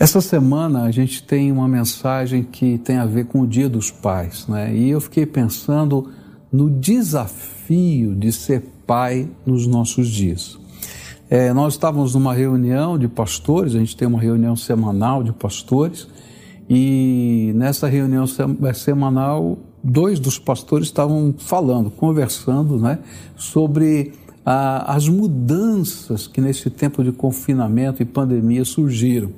Essa semana a gente tem uma mensagem que tem a ver com o Dia dos Pais, né? E eu fiquei pensando no desafio de ser pai nos nossos dias. É, nós estávamos numa reunião de pastores, a gente tem uma reunião semanal de pastores, e nessa reunião semanal, dois dos pastores estavam falando, conversando, né, sobre as mudanças que nesse tempo de confinamento e pandemia surgiram.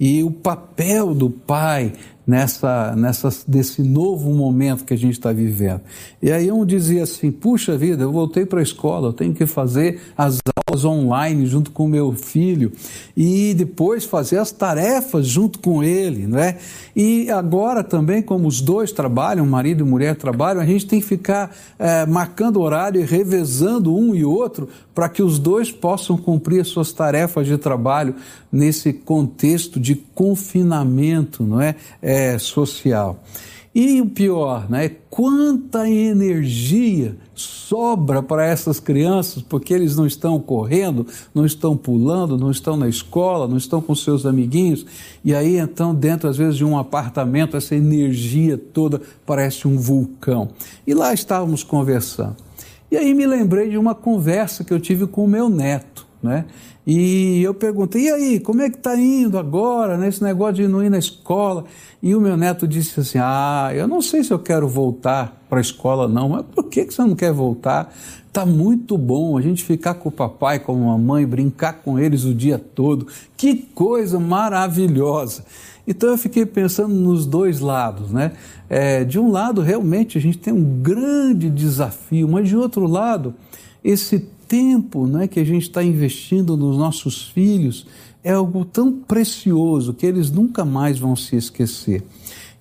E o papel do pai nessa, nessa desse novo momento que a gente está vivendo. E aí um dizia assim: puxa vida, eu voltei para a escola, eu tenho que fazer as aulas online junto com meu filho e depois fazer as tarefas junto com ele, não é? E agora também, como os dois trabalham, marido e mulher trabalham, a gente tem que ficar é, marcando horário e revezando um e outro para que os dois possam cumprir as suas tarefas de trabalho nesse contexto de confinamento, não é, é social. E o pior, né? Quanta energia sobra para essas crianças, porque eles não estão correndo, não estão pulando, não estão na escola, não estão com seus amiguinhos. E aí, então, dentro, às vezes, de um apartamento, essa energia toda parece um vulcão. E lá estávamos conversando. E aí me lembrei de uma conversa que eu tive com o meu neto, né? E eu perguntei, e aí, como é que está indo agora, né, negócio de não ir na escola? E o meu neto disse assim, ah, eu não sei se eu quero voltar para a escola não, mas por que, que você não quer voltar? Está muito bom a gente ficar com o papai, com a mamãe, brincar com eles o dia todo. Que coisa maravilhosa! Então eu fiquei pensando nos dois lados, né? É, de um lado, realmente a gente tem um grande desafio, mas de outro lado, esse tempo né, que a gente está investindo nos nossos filhos é algo tão precioso que eles nunca mais vão se esquecer.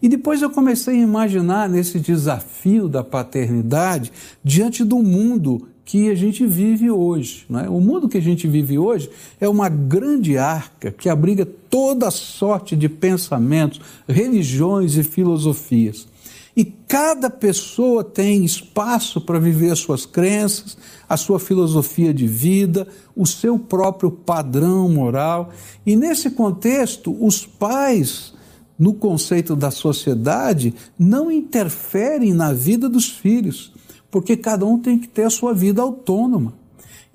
E depois eu comecei a imaginar nesse desafio da paternidade diante do mundo que a gente vive hoje. Né? O mundo que a gente vive hoje é uma grande arca que abriga toda sorte de pensamentos, religiões e filosofias. E cada pessoa tem espaço para viver as suas crenças, a sua filosofia de vida, o seu próprio padrão moral. E nesse contexto, os pais, no conceito da sociedade, não interferem na vida dos filhos, porque cada um tem que ter a sua vida autônoma.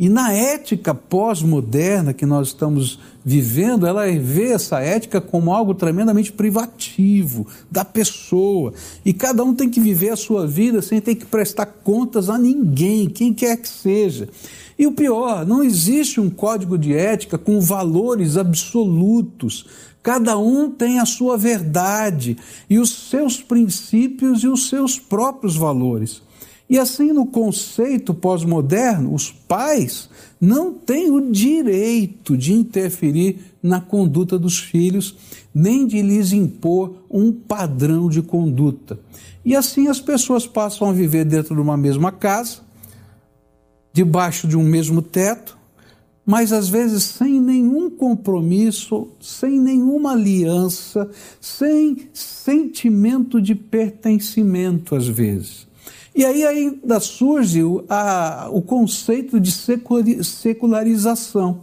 E na ética pós-moderna que nós estamos vivendo, ela vê essa ética como algo tremendamente privativo da pessoa. E cada um tem que viver a sua vida sem ter que prestar contas a ninguém, quem quer que seja. E o pior, não existe um código de ética com valores absolutos. Cada um tem a sua verdade e os seus princípios e os seus próprios valores. E assim, no conceito pós-moderno, os pais não têm o direito de interferir na conduta dos filhos, nem de lhes impor um padrão de conduta. E assim as pessoas passam a viver dentro de uma mesma casa, debaixo de um mesmo teto, mas às vezes sem nenhum compromisso, sem nenhuma aliança, sem sentimento de pertencimento, às vezes. E aí ainda surge o, a, o conceito de secularização,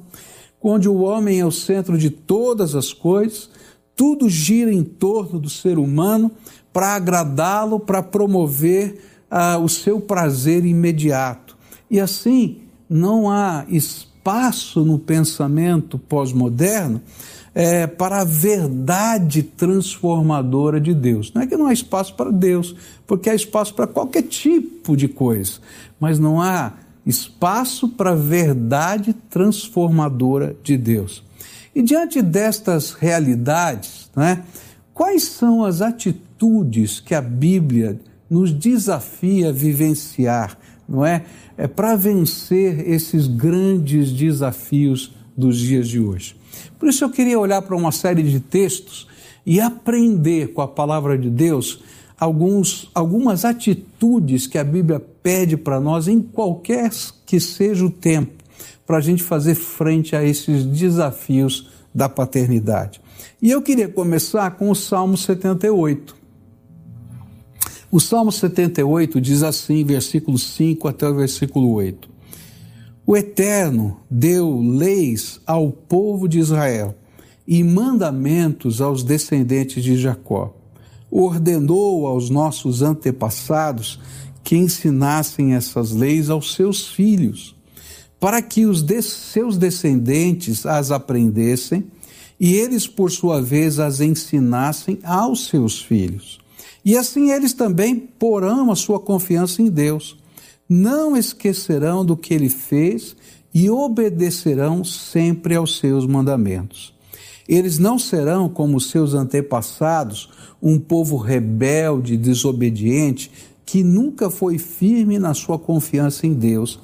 onde o homem é o centro de todas as coisas, tudo gira em torno do ser humano para agradá-lo, para promover ah, o seu prazer imediato. E assim, não há espaço no pensamento pós-moderno é, para a verdade transformadora de Deus. Não é que não há espaço para Deus, porque há espaço para qualquer tipo de coisa, mas não há espaço para a verdade transformadora de Deus. E diante destas realidades, né, quais são as atitudes que a Bíblia nos desafia a vivenciar, não é? É para vencer esses grandes desafios dos dias de hoje. Por isso eu queria olhar para uma série de textos e aprender com a palavra de Deus alguns, algumas atitudes que a Bíblia pede para nós em qualquer que seja o tempo, para a gente fazer frente a esses desafios da paternidade. E eu queria começar com o Salmo 78. O Salmo 78 diz assim, versículo 5 até o versículo 8. O Eterno deu leis ao povo de Israel e mandamentos aos descendentes de Jacó. Ordenou aos nossos antepassados que ensinassem essas leis aos seus filhos, para que os de seus descendentes as aprendessem e eles, por sua vez, as ensinassem aos seus filhos. E assim eles também porão a sua confiança em Deus. Não esquecerão do que ele fez e obedecerão sempre aos seus mandamentos. Eles não serão como seus antepassados, um povo rebelde desobediente que nunca foi firme na sua confiança em Deus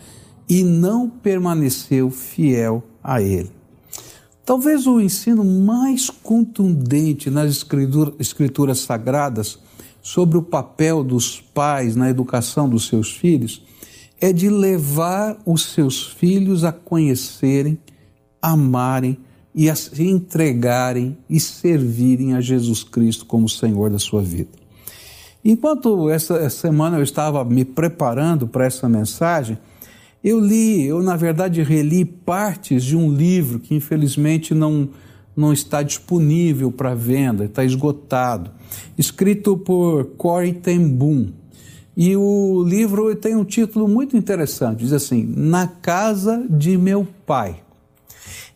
e não permaneceu fiel a Ele. Talvez o ensino mais contundente nas escrituras sagradas sobre o papel dos pais na educação dos seus filhos é de levar os seus filhos a conhecerem, amarem e a se entregarem e servirem a Jesus Cristo como Senhor da sua vida. Enquanto essa semana eu estava me preparando para essa mensagem, eu li, eu na verdade reli partes de um livro que infelizmente não, não está disponível para venda, está esgotado, escrito por Corey ten Boom. E o livro tem um título muito interessante, diz assim: Na casa de meu pai.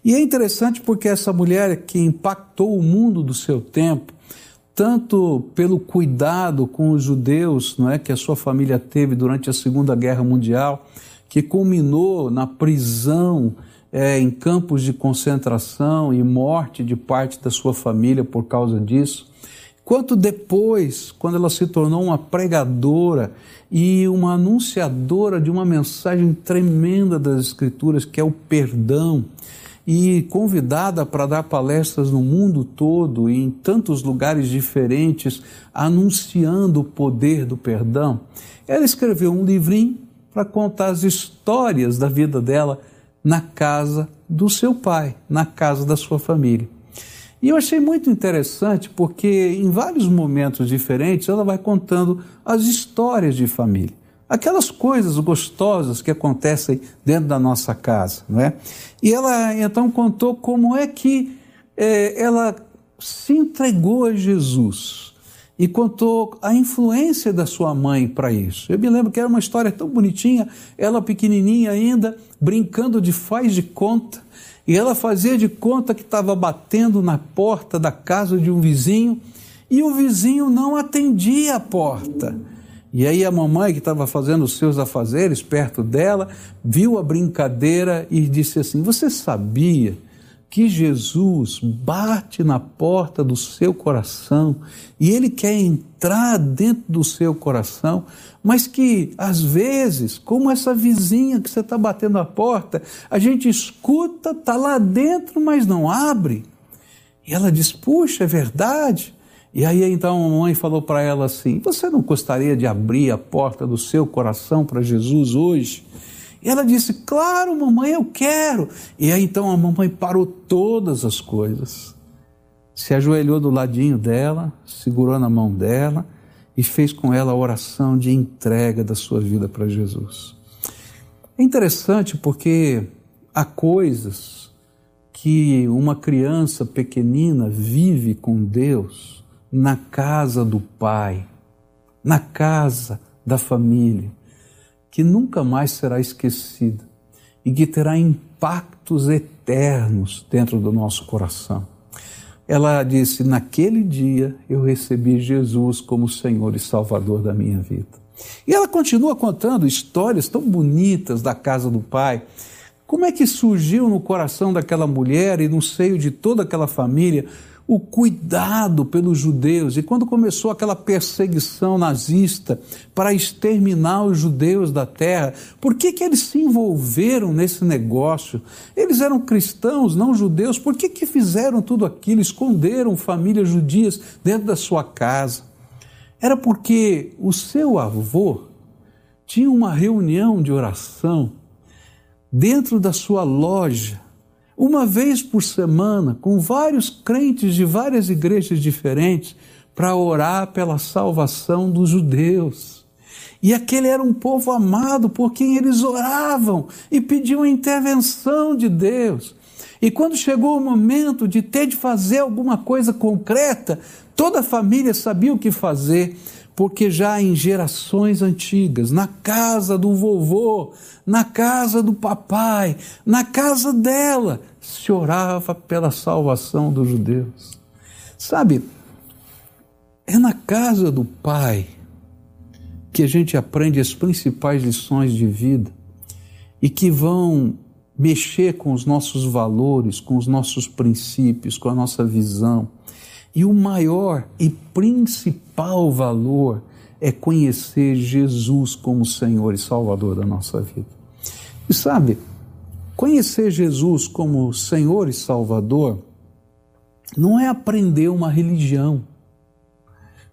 E é interessante porque essa mulher que impactou o mundo do seu tempo, tanto pelo cuidado com os judeus, não é, que a sua família teve durante a Segunda Guerra Mundial, que culminou na prisão é, em campos de concentração e morte de parte da sua família por causa disso. Quanto depois, quando ela se tornou uma pregadora e uma anunciadora de uma mensagem tremenda das Escrituras, que é o perdão, e convidada para dar palestras no mundo todo e em tantos lugares diferentes, anunciando o poder do perdão, ela escreveu um livrinho para contar as histórias da vida dela na casa do seu pai, na casa da sua família. E eu achei muito interessante porque em vários momentos diferentes ela vai contando as histórias de família. Aquelas coisas gostosas que acontecem dentro da nossa casa, não é? E ela então contou como é que é, ela se entregou a Jesus e contou a influência da sua mãe para isso. Eu me lembro que era uma história tão bonitinha, ela pequenininha ainda, brincando de faz de conta, e ela fazia de conta que estava batendo na porta da casa de um vizinho e o vizinho não atendia a porta. E aí a mamãe, que estava fazendo os seus afazeres perto dela, viu a brincadeira e disse assim: Você sabia que Jesus bate na porta do seu coração e ele quer entrar dentro do seu coração, mas que às vezes, como essa vizinha que você está batendo a porta, a gente escuta, está lá dentro, mas não abre. E ela diz: Puxa, é verdade. E aí então a mãe falou para ela assim: Você não gostaria de abrir a porta do seu coração para Jesus hoje? E ela disse: Claro, mamãe, eu quero. E aí então a mamãe parou todas as coisas, se ajoelhou do ladinho dela, segurou na mão dela e fez com ela a oração de entrega da sua vida para Jesus. É interessante porque há coisas que uma criança pequenina vive com Deus na casa do Pai, na casa da família que nunca mais será esquecida e que terá impactos eternos dentro do nosso coração. Ela disse: Naquele dia eu recebi Jesus como Senhor e Salvador da minha vida. E ela continua contando histórias tão bonitas da casa do Pai. Como é que surgiu no coração daquela mulher e no seio de toda aquela família o cuidado pelos judeus. E quando começou aquela perseguição nazista para exterminar os judeus da terra, por que, que eles se envolveram nesse negócio? Eles eram cristãos, não judeus, por que, que fizeram tudo aquilo? Esconderam famílias judias dentro da sua casa. Era porque o seu avô tinha uma reunião de oração dentro da sua loja uma vez por semana, com vários crentes de várias igrejas diferentes, para orar pela salvação dos judeus. E aquele era um povo amado por quem eles oravam e pediam a intervenção de Deus. E quando chegou o momento de ter de fazer alguma coisa concreta, toda a família sabia o que fazer, porque já em gerações antigas, na casa do vovô, na casa do papai, na casa dela, se orava pela salvação dos judeus. Sabe, é na casa do pai que a gente aprende as principais lições de vida e que vão mexer com os nossos valores, com os nossos princípios, com a nossa visão. E o maior e principal valor é conhecer Jesus como Senhor e Salvador da nossa vida. E sabe, conhecer Jesus como Senhor e Salvador não é aprender uma religião.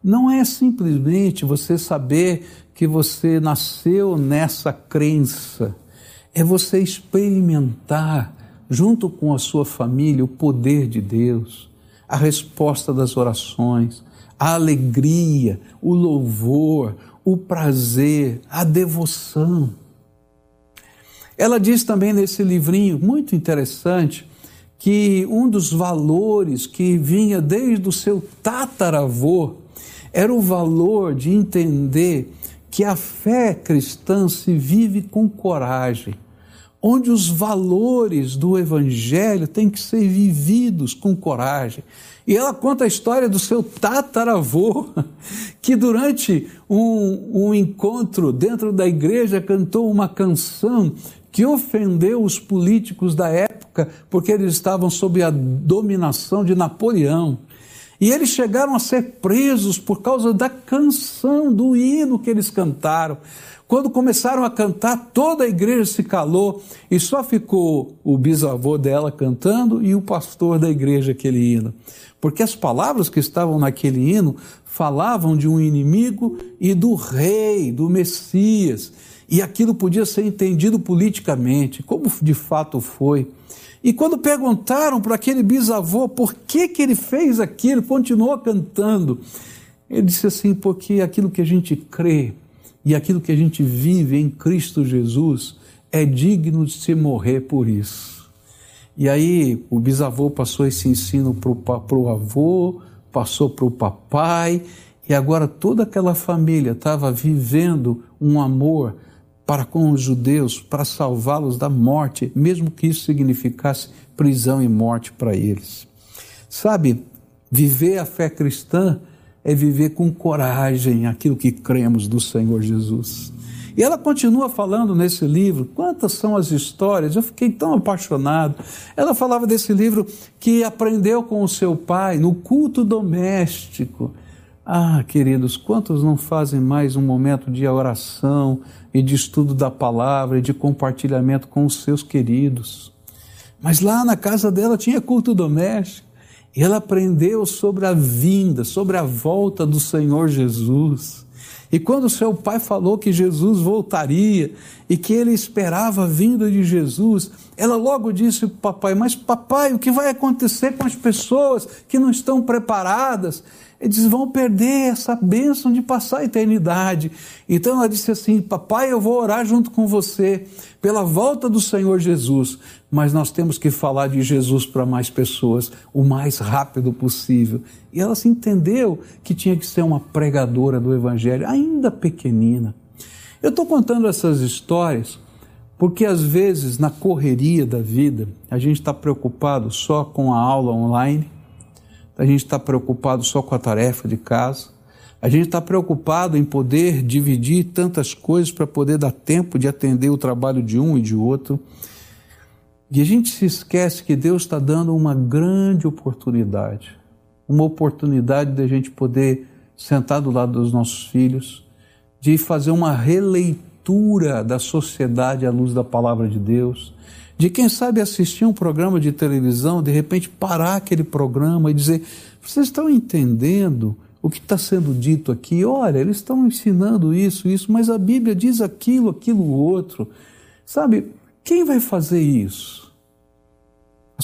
Não é simplesmente você saber que você nasceu nessa crença é você experimentar, junto com a sua família, o poder de Deus, a resposta das orações, a alegria, o louvor, o prazer, a devoção. Ela diz também nesse livrinho, muito interessante, que um dos valores que vinha desde o seu tataravô era o valor de entender que a fé cristã se vive com coragem, onde os valores do Evangelho têm que ser vividos com coragem. E ela conta a história do seu tataravô, que durante um, um encontro dentro da igreja cantou uma canção que ofendeu os políticos da época, porque eles estavam sob a dominação de Napoleão. E eles chegaram a ser presos por causa da canção, do hino que eles cantaram. Quando começaram a cantar, toda a igreja se calou e só ficou o bisavô dela cantando e o pastor da igreja aquele hino. Porque as palavras que estavam naquele hino falavam de um inimigo e do rei, do Messias. E aquilo podia ser entendido politicamente, como de fato foi. E quando perguntaram para aquele bisavô por que, que ele fez aquilo, continuou cantando. Ele disse assim: porque aquilo que a gente crê e aquilo que a gente vive em Cristo Jesus é digno de se morrer por isso. E aí o bisavô passou esse ensino para o avô, passou para o papai, e agora toda aquela família estava vivendo um amor para com os judeus, para salvá-los da morte, mesmo que isso significasse prisão e morte para eles. Sabe, viver a fé cristã é viver com coragem aquilo que cremos do Senhor Jesus. E ela continua falando nesse livro, quantas são as histórias, eu fiquei tão apaixonado. Ela falava desse livro que aprendeu com o seu pai no culto doméstico. Ah, queridos, quantos não fazem mais um momento de oração e de estudo da palavra e de compartilhamento com os seus queridos? Mas lá na casa dela tinha culto doméstico. E ela aprendeu sobre a vinda, sobre a volta do Senhor Jesus. E quando seu pai falou que Jesus voltaria e que ele esperava a vinda de Jesus, ela logo disse para o papai: Mas papai, o que vai acontecer com as pessoas que não estão preparadas? Eles vão perder essa bênção de passar a eternidade. Então ela disse assim: Papai, eu vou orar junto com você pela volta do Senhor Jesus, mas nós temos que falar de Jesus para mais pessoas o mais rápido possível. E ela se entendeu que tinha que ser uma pregadora do Evangelho, ainda pequenina. Eu estou contando essas histórias porque às vezes na correria da vida a gente está preocupado só com a aula online a gente está preocupado só com a tarefa de casa, a gente está preocupado em poder dividir tantas coisas para poder dar tempo de atender o trabalho de um e de outro. E a gente se esquece que Deus está dando uma grande oportunidade uma oportunidade de a gente poder sentar do lado dos nossos filhos, de fazer uma releitura da sociedade à luz da palavra de Deus, de quem sabe assistir um programa de televisão, de repente parar aquele programa e dizer: vocês estão entendendo o que está sendo dito aqui? Olha, eles estão ensinando isso, isso, mas a Bíblia diz aquilo, aquilo, outro. Sabe, quem vai fazer isso?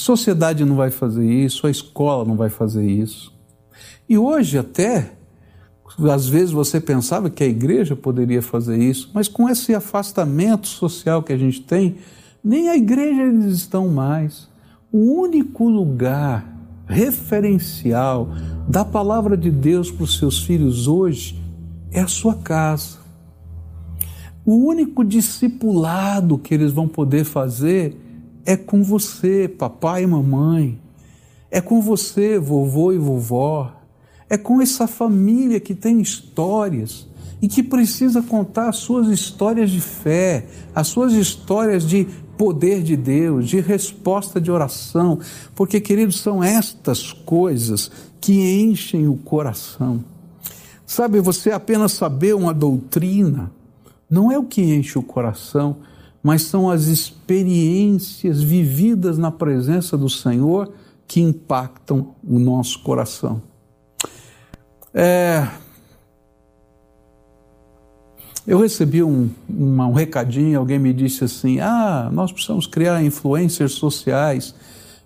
Sociedade não vai fazer isso, a escola não vai fazer isso. E hoje até, às vezes você pensava que a igreja poderia fazer isso, mas com esse afastamento social que a gente tem, nem a igreja eles estão mais. o único lugar referencial da palavra de Deus para os seus filhos hoje é a sua casa. O único discipulado que eles vão poder fazer é com você, papai e mamãe. É com você, vovô e vovó. É com essa família que tem histórias e que precisa contar as suas histórias de fé, as suas histórias de poder de Deus, de resposta de oração, porque, queridos, são estas coisas que enchem o coração. Sabe, você apenas saber uma doutrina não é o que enche o coração, mas são as experiências vividas na presença do Senhor que impactam o nosso coração. É, eu recebi um, uma, um recadinho, alguém me disse assim: ah, nós precisamos criar influencers sociais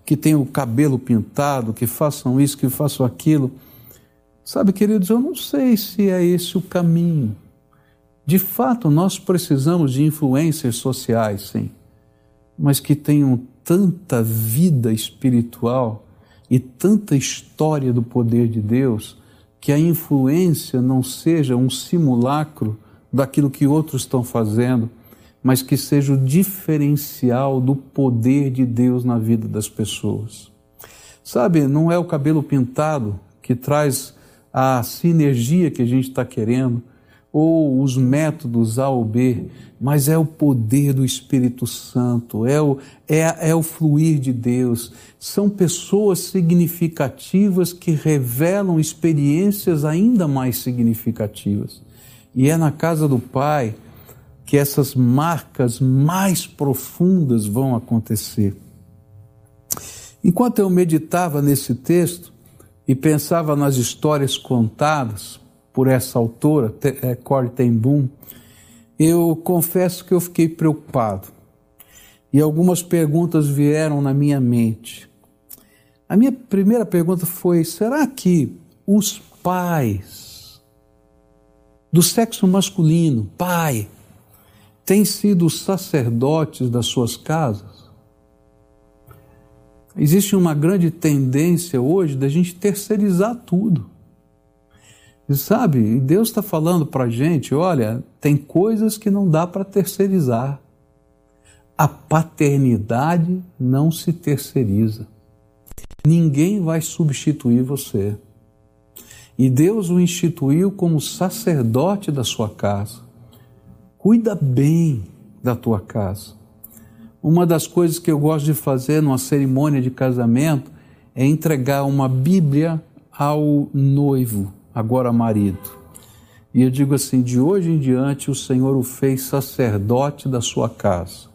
que tenham o cabelo pintado, que façam isso, que façam aquilo. Sabe, queridos, eu não sei se é esse o caminho. De fato, nós precisamos de influências sociais, sim, mas que tenham tanta vida espiritual e tanta história do poder de Deus que a influência não seja um simulacro daquilo que outros estão fazendo, mas que seja o diferencial do poder de Deus na vida das pessoas. Sabe, não é o cabelo pintado que traz a sinergia que a gente está querendo, ou os métodos A ou B, mas é o poder do Espírito Santo, é o, é, é o fluir de Deus. São pessoas significativas que revelam experiências ainda mais significativas. E é na casa do Pai que essas marcas mais profundas vão acontecer. Enquanto eu meditava nesse texto e pensava nas histórias contadas por essa autora, é, Corey ten Boom, eu confesso que eu fiquei preocupado. E algumas perguntas vieram na minha mente. A minha primeira pergunta foi: será que os pais do sexo masculino, pai, têm sido sacerdotes das suas casas? Existe uma grande tendência hoje da gente terceirizar tudo. E sabe, Deus está falando para a gente: olha, tem coisas que não dá para terceirizar. A paternidade não se terceiriza. Ninguém vai substituir você. E Deus o instituiu como sacerdote da sua casa. Cuida bem da tua casa. Uma das coisas que eu gosto de fazer numa cerimônia de casamento é entregar uma Bíblia ao noivo, agora marido. E eu digo assim: de hoje em diante o Senhor o fez sacerdote da sua casa.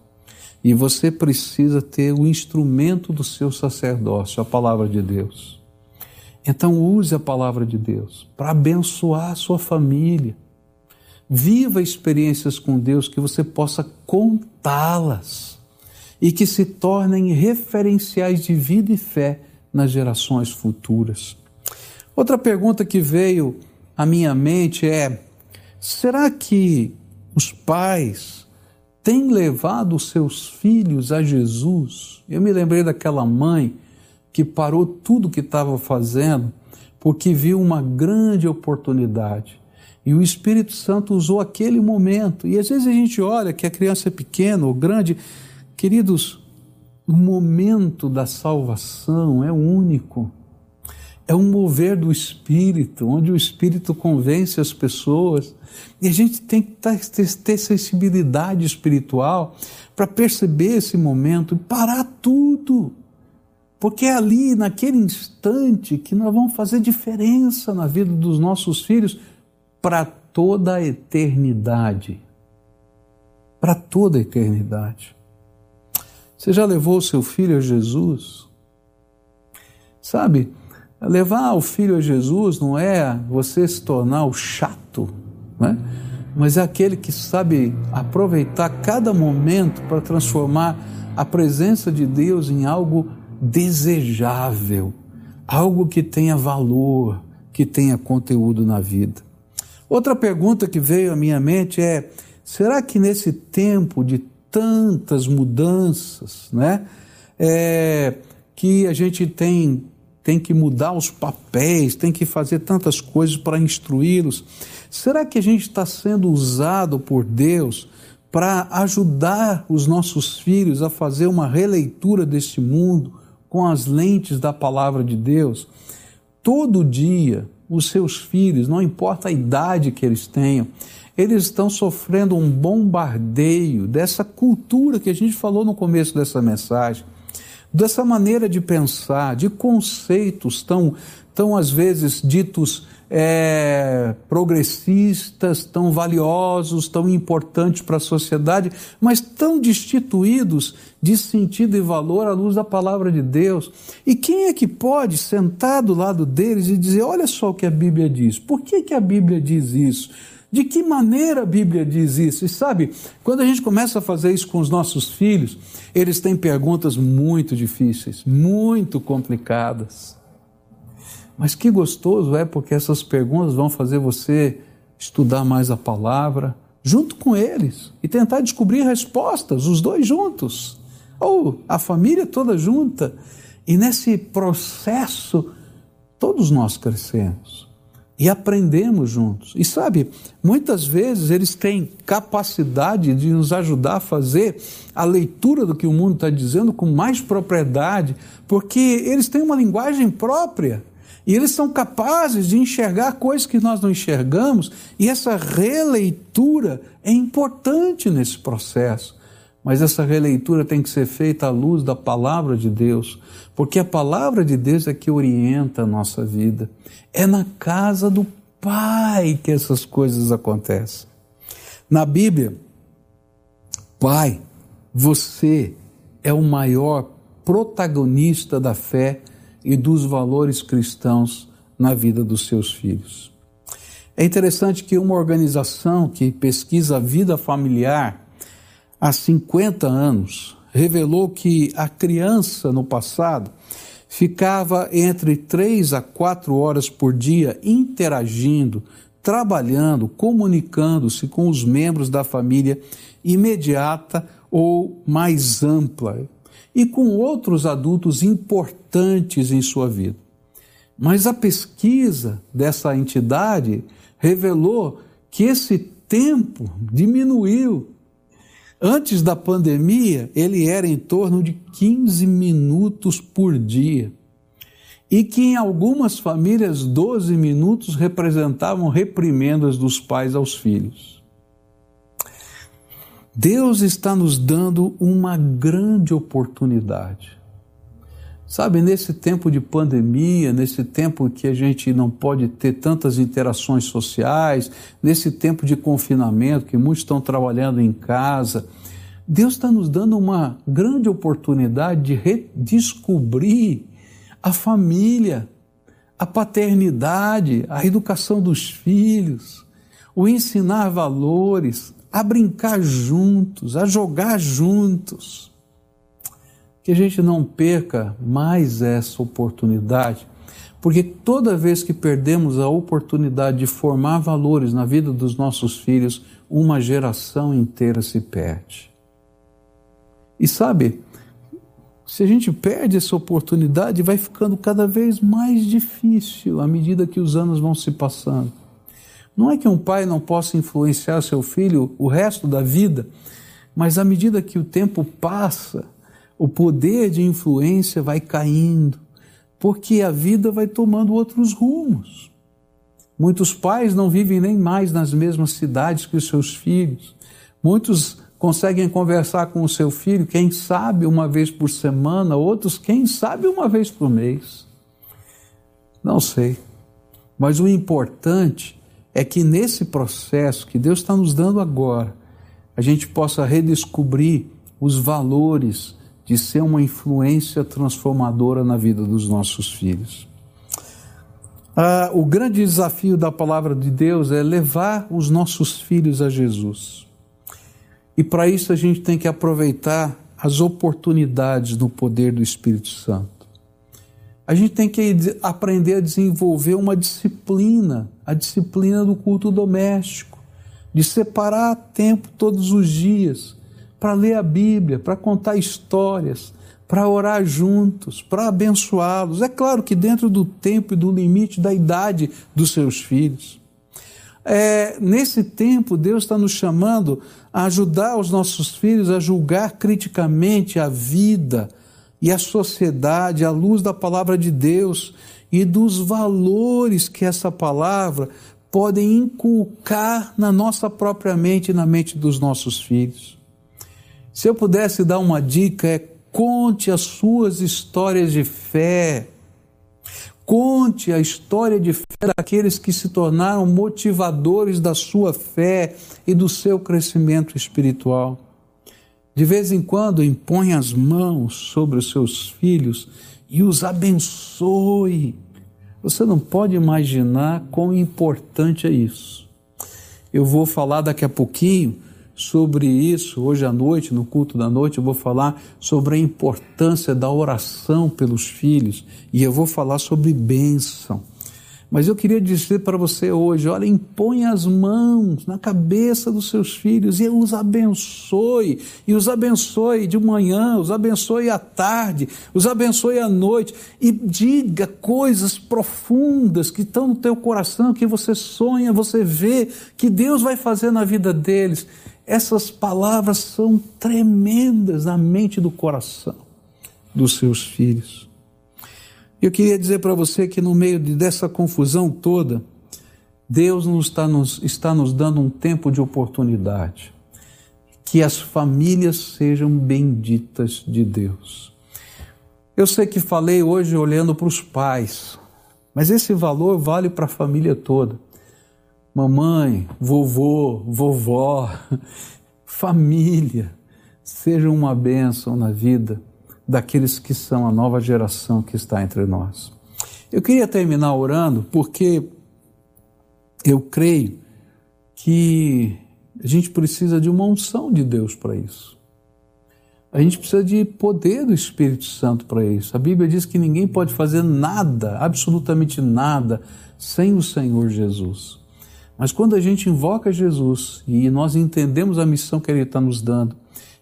E você precisa ter o instrumento do seu sacerdócio, a palavra de Deus. Então use a palavra de Deus para abençoar a sua família. Viva experiências com Deus que você possa contá-las e que se tornem referenciais de vida e fé nas gerações futuras. Outra pergunta que veio à minha mente é: será que os pais têm levado seus filhos a Jesus? Eu me lembrei daquela mãe que parou tudo que estava fazendo porque viu uma grande oportunidade. E o Espírito Santo usou aquele momento. E às vezes a gente olha que a criança é pequena ou grande. Queridos, o momento da salvação é único. É um mover do Espírito, onde o Espírito convence as pessoas. E a gente tem que ter sensibilidade espiritual para perceber esse momento e parar tudo porque é ali, naquele instante, que nós vamos fazer diferença na vida dos nossos filhos para toda a eternidade. Para toda a eternidade. Você já levou o seu filho a Jesus? Sabe, levar o filho a Jesus não é você se tornar o chato, né? mas é aquele que sabe aproveitar cada momento para transformar a presença de Deus em algo desejável, algo que tenha valor, que tenha conteúdo na vida. Outra pergunta que veio à minha mente é: será que nesse tempo de tantas mudanças, né, é, que a gente tem tem que mudar os papéis, tem que fazer tantas coisas para instruí-los. Será que a gente está sendo usado por Deus para ajudar os nossos filhos a fazer uma releitura deste mundo com as lentes da palavra de Deus? Todo dia, os seus filhos, não importa a idade que eles tenham, eles estão sofrendo um bombardeio dessa cultura que a gente falou no começo dessa mensagem dessa maneira de pensar, de conceitos tão, tão às vezes ditos é, progressistas, tão valiosos, tão importantes para a sociedade, mas tão destituídos de sentido e valor à luz da palavra de Deus. E quem é que pode sentar do lado deles e dizer: olha só o que a Bíblia diz? Por que, que a Bíblia diz isso? De que maneira a Bíblia diz isso? E sabe, quando a gente começa a fazer isso com os nossos filhos, eles têm perguntas muito difíceis, muito complicadas. Mas que gostoso é porque essas perguntas vão fazer você estudar mais a palavra junto com eles e tentar descobrir respostas, os dois juntos, ou a família toda junta. E nesse processo, todos nós crescemos e aprendemos juntos. E sabe, muitas vezes eles têm capacidade de nos ajudar a fazer a leitura do que o mundo está dizendo com mais propriedade, porque eles têm uma linguagem própria. E eles são capazes de enxergar coisas que nós não enxergamos, e essa releitura é importante nesse processo. Mas essa releitura tem que ser feita à luz da palavra de Deus, porque a palavra de Deus é que orienta a nossa vida. É na casa do Pai que essas coisas acontecem. Na Bíblia, Pai, você é o maior protagonista da fé e dos valores cristãos na vida dos seus filhos. É interessante que uma organização que pesquisa a vida familiar há 50 anos, revelou que a criança no passado ficava entre três a quatro horas por dia interagindo, trabalhando, comunicando-se com os membros da família imediata ou mais ampla e com outros adultos importantes em sua vida. Mas a pesquisa dessa entidade revelou que esse tempo diminuiu Antes da pandemia, ele era em torno de 15 minutos por dia. E que em algumas famílias, 12 minutos representavam reprimendas dos pais aos filhos. Deus está nos dando uma grande oportunidade Sabe, nesse tempo de pandemia, nesse tempo que a gente não pode ter tantas interações sociais, nesse tempo de confinamento, que muitos estão trabalhando em casa, Deus está nos dando uma grande oportunidade de redescobrir a família, a paternidade, a educação dos filhos, o ensinar valores, a brincar juntos, a jogar juntos que a gente não perca mais essa oportunidade, porque toda vez que perdemos a oportunidade de formar valores na vida dos nossos filhos, uma geração inteira se perde. E sabe, se a gente perde essa oportunidade, vai ficando cada vez mais difícil à medida que os anos vão se passando. Não é que um pai não possa influenciar seu filho o resto da vida, mas à medida que o tempo passa, o poder de influência vai caindo, porque a vida vai tomando outros rumos. Muitos pais não vivem nem mais nas mesmas cidades que os seus filhos. Muitos conseguem conversar com o seu filho, quem sabe uma vez por semana, outros, quem sabe uma vez por mês. Não sei. Mas o importante é que nesse processo que Deus está nos dando agora, a gente possa redescobrir os valores de ser uma influência transformadora na vida dos nossos filhos. Ah, o grande desafio da palavra de Deus é levar os nossos filhos a Jesus. E para isso a gente tem que aproveitar as oportunidades do poder do Espírito Santo. A gente tem que aprender a desenvolver uma disciplina, a disciplina do culto doméstico, de separar tempo todos os dias para ler a Bíblia, para contar histórias, para orar juntos, para abençoá-los. É claro que dentro do tempo e do limite da idade dos seus filhos. É, nesse tempo, Deus está nos chamando a ajudar os nossos filhos a julgar criticamente a vida e a sociedade à luz da palavra de Deus e dos valores que essa palavra podem inculcar na nossa própria mente e na mente dos nossos filhos. Se eu pudesse dar uma dica, é Conte as suas histórias de fé. Conte a história de fé daqueles que se tornaram motivadores da sua fé e do seu crescimento espiritual. De vez em quando, impõe as mãos sobre os seus filhos e os abençoe. Você não pode imaginar quão importante é isso. Eu vou falar daqui a pouquinho sobre isso hoje à noite, no culto da noite, eu vou falar sobre a importância da oração pelos filhos e eu vou falar sobre bênção. Mas eu queria dizer para você hoje: olha, impõe as mãos na cabeça dos seus filhos e os abençoe. E os abençoe de manhã, os abençoe à tarde, os abençoe à noite. E diga coisas profundas que estão no teu coração, que você sonha, você vê, que Deus vai fazer na vida deles. Essas palavras são tremendas na mente do coração dos seus filhos. Eu queria dizer para você que no meio de, dessa confusão toda, Deus nos está, nos está nos dando um tempo de oportunidade. Que as famílias sejam benditas de Deus. Eu sei que falei hoje olhando para os pais, mas esse valor vale para a família toda mamãe, vovô, vovó, família, sejam uma bênção na vida daqueles que são a nova geração que está entre nós. Eu queria terminar orando porque eu creio que a gente precisa de uma unção de Deus para isso. A gente precisa de poder do Espírito Santo para isso. A Bíblia diz que ninguém pode fazer nada, absolutamente nada, sem o Senhor Jesus. Mas quando a gente invoca Jesus e nós entendemos a missão que Ele está nos dando,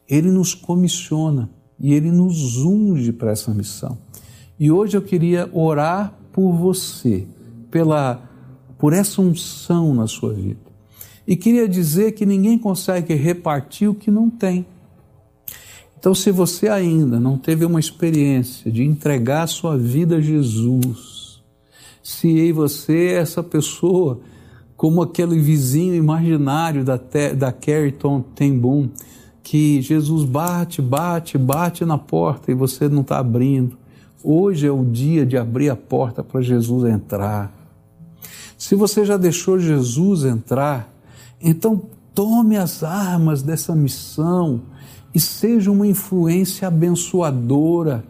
Ele nos comissiona e Ele nos unge para essa missão. E hoje eu queria orar por você, pela, por essa unção na sua vida. E queria dizer que ninguém consegue repartir o que não tem. Então, se você ainda não teve uma experiência de entregar a sua vida a Jesus, se você é essa pessoa como aquele vizinho imaginário da, da Ten Boom, que Jesus bate, bate, bate na porta e você não está abrindo. Hoje é o dia de abrir a porta para Jesus entrar. Se você já deixou Jesus entrar, então tome as armas dessa missão e seja uma influência abençoadora.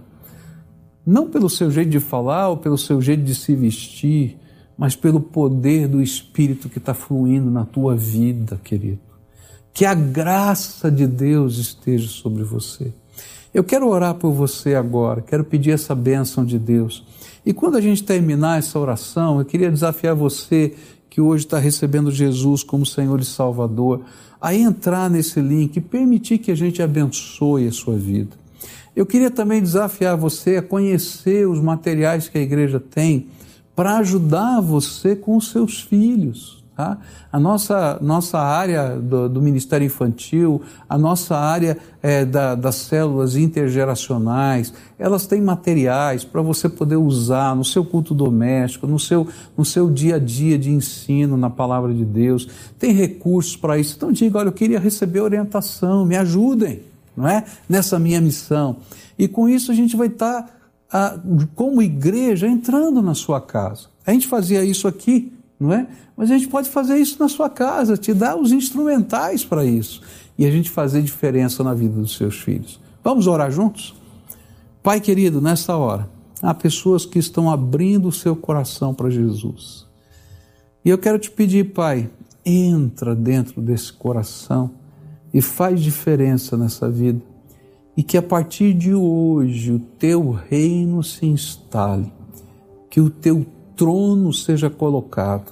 Não pelo seu jeito de falar ou pelo seu jeito de se vestir, mas pelo poder do Espírito que está fluindo na tua vida, querido. Que a graça de Deus esteja sobre você. Eu quero orar por você agora, quero pedir essa bênção de Deus. E quando a gente terminar essa oração, eu queria desafiar você que hoje está recebendo Jesus como Senhor e Salvador, a entrar nesse link e permitir que a gente abençoe a sua vida. Eu queria também desafiar você a conhecer os materiais que a igreja tem para ajudar você com os seus filhos. Tá? A nossa, nossa área do, do Ministério Infantil, a nossa área é, da, das células intergeracionais, elas têm materiais para você poder usar no seu culto doméstico, no seu, no seu dia a dia de ensino na palavra de Deus. Tem recursos para isso. Então diga, olha, eu queria receber orientação, me ajudem, não é? Nessa minha missão. E com isso a gente vai estar tá a, como igreja entrando na sua casa. A gente fazia isso aqui, não é? Mas a gente pode fazer isso na sua casa, te dar os instrumentais para isso e a gente fazer diferença na vida dos seus filhos. Vamos orar juntos? Pai querido, nessa hora, há pessoas que estão abrindo o seu coração para Jesus. E eu quero te pedir, Pai, entra dentro desse coração e faz diferença nessa vida e que a partir de hoje o teu reino se instale, que o teu trono seja colocado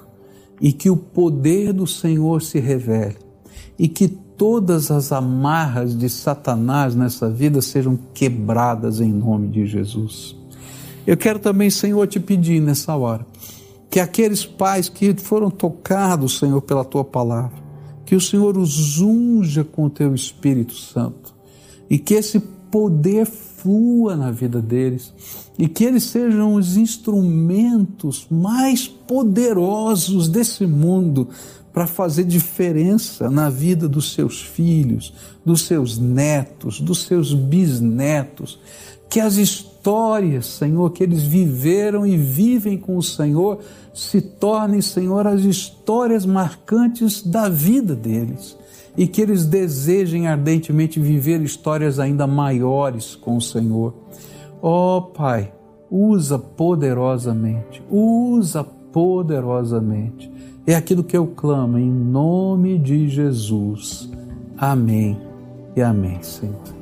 e que o poder do Senhor se revele e que todas as amarras de Satanás nessa vida sejam quebradas em nome de Jesus. Eu quero também, Senhor, te pedir nessa hora que aqueles pais que foram tocados, Senhor, pela tua palavra, que o Senhor os unja com o teu Espírito Santo e que esse poder flua na vida deles e que eles sejam os instrumentos mais poderosos desse mundo para fazer diferença na vida dos seus filhos, dos seus netos, dos seus bisnetos. Que as histórias, Senhor, que eles viveram e vivem com o Senhor, se tornem, Senhor, as histórias marcantes da vida deles. E que eles desejem ardentemente viver histórias ainda maiores com o Senhor. Ó oh, Pai, usa poderosamente, usa poderosamente é aquilo que eu clamo em nome de Jesus. Amém e amém, Senhor.